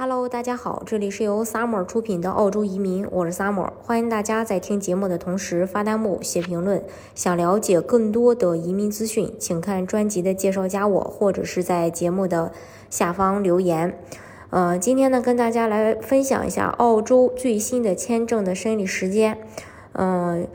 Hello，大家好，这里是由 Summer 出品的澳洲移民，我是 Summer，欢迎大家在听节目的同时发弹幕、写评论。想了解更多的移民资讯，请看专辑的介绍，加我或者是在节目的下方留言。呃，今天呢，跟大家来分享一下澳洲最新的签证的审理时间。嗯，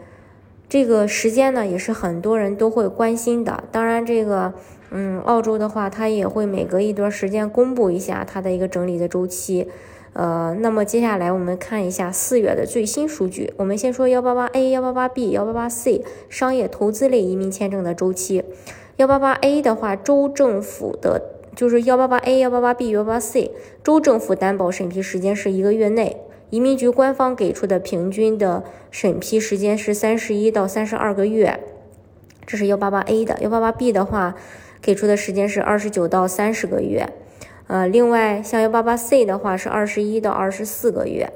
这个时间呢，也是很多人都会关心的。当然，这个。嗯，澳洲的话，它也会每隔一段时间公布一下它的一个整理的周期。呃，那么接下来我们看一下四月的最新数据。我们先说幺八八 A、幺八八 B、幺八八 C 商业投资类移民签证的周期。幺八八 A 的话，州政府的，就是幺八八 A、幺八八 B、幺八八 C 州政府担保审批时间是一个月内，移民局官方给出的平均的审批时间是三十一到三十二个月。这是幺八八 A 的，幺八八 B 的话。给出的时间是二十九到三十个月，呃，另外像幺八八 C 的话是二十一到二十四个月，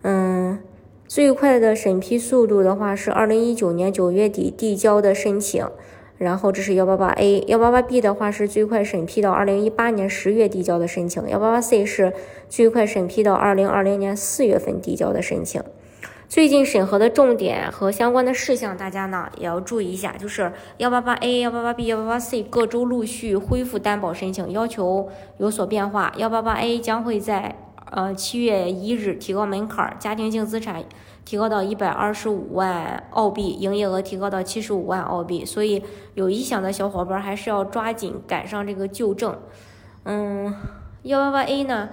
嗯，最快的审批速度的话是二零一九年九月底递交的申请，然后这是幺八八 A，幺八八 B 的话是最快审批到二零一八年十月递交的申请，幺八八 C 是最快审批到二零二零年四月份递交的申请。最近审核的重点和相关的事项，大家呢也要注意一下。就是幺八八 A、幺八八 B、幺八八 C 各州陆续恢复担保申请，要求有所变化。幺八八 A 将会在呃七月一日提高门槛，家庭净资产提高到一百二十五万澳币，营业额提高到七十五万澳币。所以有意向的小伙伴还是要抓紧赶上这个旧政。嗯，幺八八 A 呢？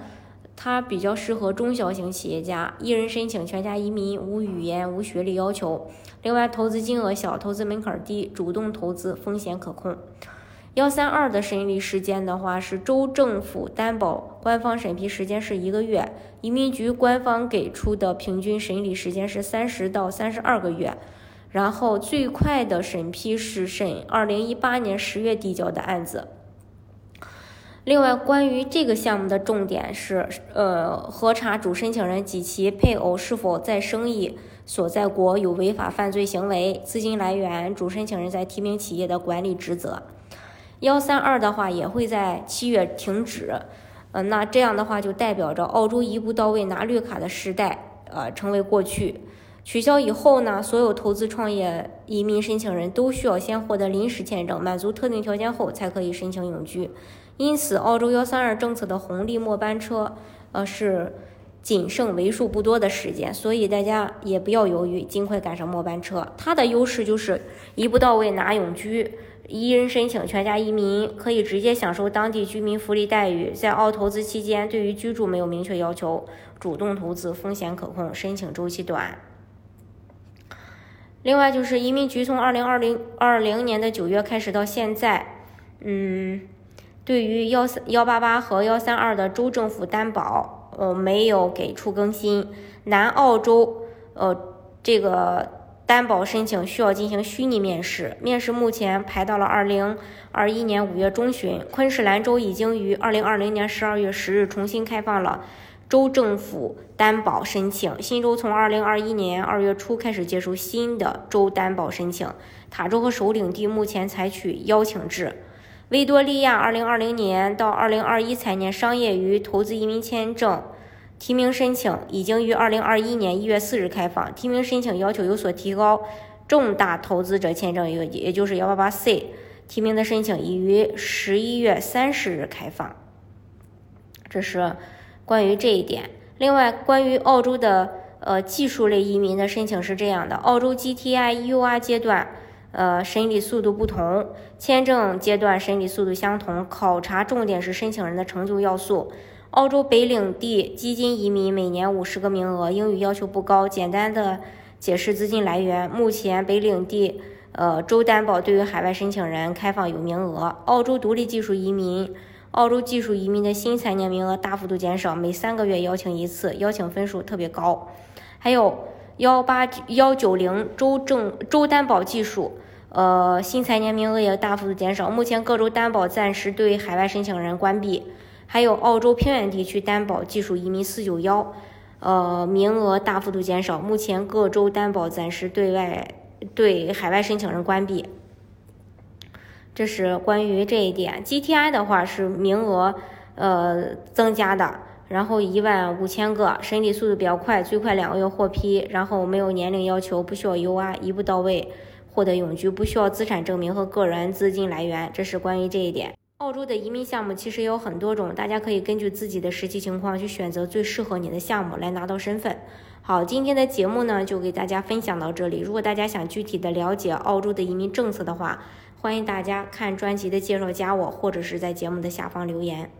它比较适合中小型企业家，一人申请全家移民，无语言、无学历要求。另外，投资金额小，投资门槛低，主动投资风险可控。幺三二的审理时间的话，是州政府担保官方审批时间是一个月，移民局官方给出的平均审理时间是三十到三十二个月。然后最快的审批是审二零一八年十月递交的案子。另外，关于这个项目的重点是，呃，核查主申请人及其配偶是否在生意所在国有违法犯罪行为、资金来源、主申请人在提名企业的管理职责。幺三二的话也会在七月停止，呃，那这样的话就代表着澳洲一步到位拿绿卡的时代，呃，成为过去。取消以后呢，所有投资创业移民申请人都需要先获得临时签证，满足特定条件后才可以申请永居。因此，澳洲幺三二政策的红利末班车，呃，是仅剩为数不多的时间，所以大家也不要犹豫，尽快赶上末班车。它的优势就是一步到位拿永居，一人申请全家移民，可以直接享受当地居民福利待遇。在澳投资期间，对于居住没有明确要求，主动投资风险可控，申请周期短。另外，就是移民局从二零二零二零年的九月开始到现在，嗯。对于幺三幺八八和幺三二的州政府担保，呃，没有给出更新。南澳洲，呃，这个担保申请需要进行虚拟面试，面试目前排到了二零二一年五月中旬。昆士兰州已经于二零二零年十二月十日重新开放了州政府担保申请。新州从二零二一年二月初开始接受新的州担保申请。塔州和首领地目前采取邀请制。维多利亚2020年到2021财年商业与投资移民签证提名申请已经于2021年1月4日开放，提名申请要求有所提高。重大投资者签证，也也就是 188C 提名的申请已于11月30日开放。这是关于这一点。另外，关于澳洲的呃技术类移民的申请是这样的：澳洲 GTI U R 阶段。呃，审理速度不同，签证阶段审理速度相同，考察重点是申请人的成就要素。澳洲北领地基金移民每年五十个名额，英语要求不高。简单的解释资金来源，目前北领地呃州担保对于海外申请人开放有名额。澳洲独立技术移民，澳洲技术移民的新财年名额大幅度减少，每三个月邀请一次，邀请分数特别高。还有幺八幺九零州政州担保技术。呃，新财年名额也大幅度减少，目前各州担保暂时对海外申请人关闭。还有澳洲偏远地区担保技术移民四九幺，呃，名额大幅度减少，目前各州担保暂时对外对海外申请人关闭。这是关于这一点。GTI 的话是名额呃增加的，然后一万五千个，审理速度比较快，最快两个月获批，然后没有年龄要求，不需要 U R，一步到位获得永居，不需要资产证明和个人资金来源，这是关于这一点。澳洲的移民项目其实有很多种，大家可以根据自己的实际情况去选择最适合你的项目来拿到身份。好，今天的节目呢就给大家分享到这里。如果大家想具体的了解澳洲的移民政策的话，欢迎大家看专辑的介绍，加我或者是在节目的下方留言。